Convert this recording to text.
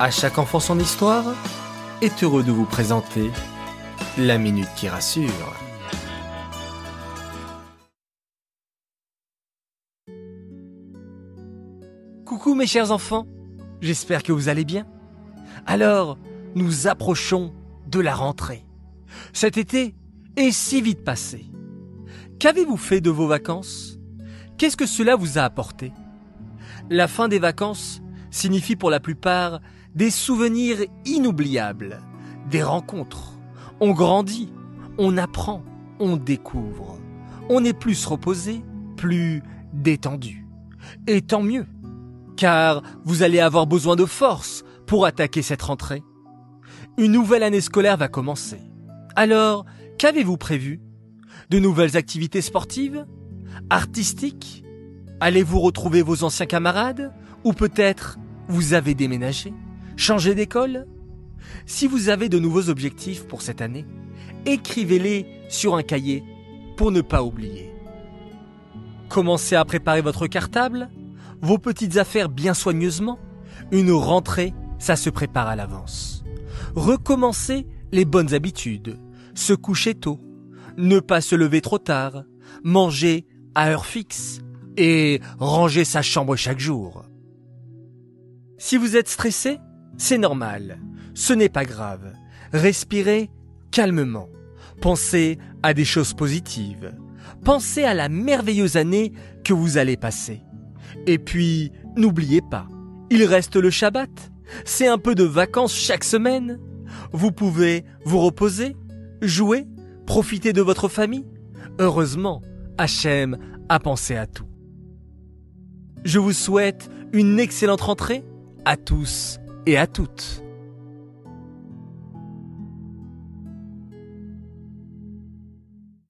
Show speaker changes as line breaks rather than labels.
À chaque enfant son histoire est heureux de vous présenter la minute qui rassure.
Coucou mes chers enfants, j'espère que vous allez bien. Alors, nous approchons de la rentrée. Cet été est si vite passé. Qu'avez-vous fait de vos vacances? Qu'est-ce que cela vous a apporté? La fin des vacances signifie pour la plupart des souvenirs inoubliables, des rencontres. On grandit, on apprend, on découvre. On est plus reposé, plus détendu. Et tant mieux, car vous allez avoir besoin de force pour attaquer cette rentrée. Une nouvelle année scolaire va commencer. Alors, qu'avez-vous prévu? De nouvelles activités sportives? Artistiques? Allez-vous retrouver vos anciens camarades? Ou peut-être vous avez déménagé? Changé d'école Si vous avez de nouveaux objectifs pour cette année, écrivez-les sur un cahier pour ne pas oublier. Commencez à préparer votre cartable, vos petites affaires bien soigneusement. Une rentrée, ça se prépare à l'avance. Recommencez les bonnes habitudes. Se coucher tôt, ne pas se lever trop tard, manger à heure fixe et ranger sa chambre chaque jour. Si vous êtes stressé, c'est normal. Ce n'est pas grave. Respirez calmement. Pensez à des choses positives. Pensez à la merveilleuse année que vous allez passer. Et puis, n'oubliez pas, il reste le Shabbat. C'est un peu de vacances chaque semaine. Vous pouvez vous reposer, jouer, profiter de votre famille. Heureusement, Hachem a pensé à tout. Je vous souhaite une excellente rentrée à tous et à toutes.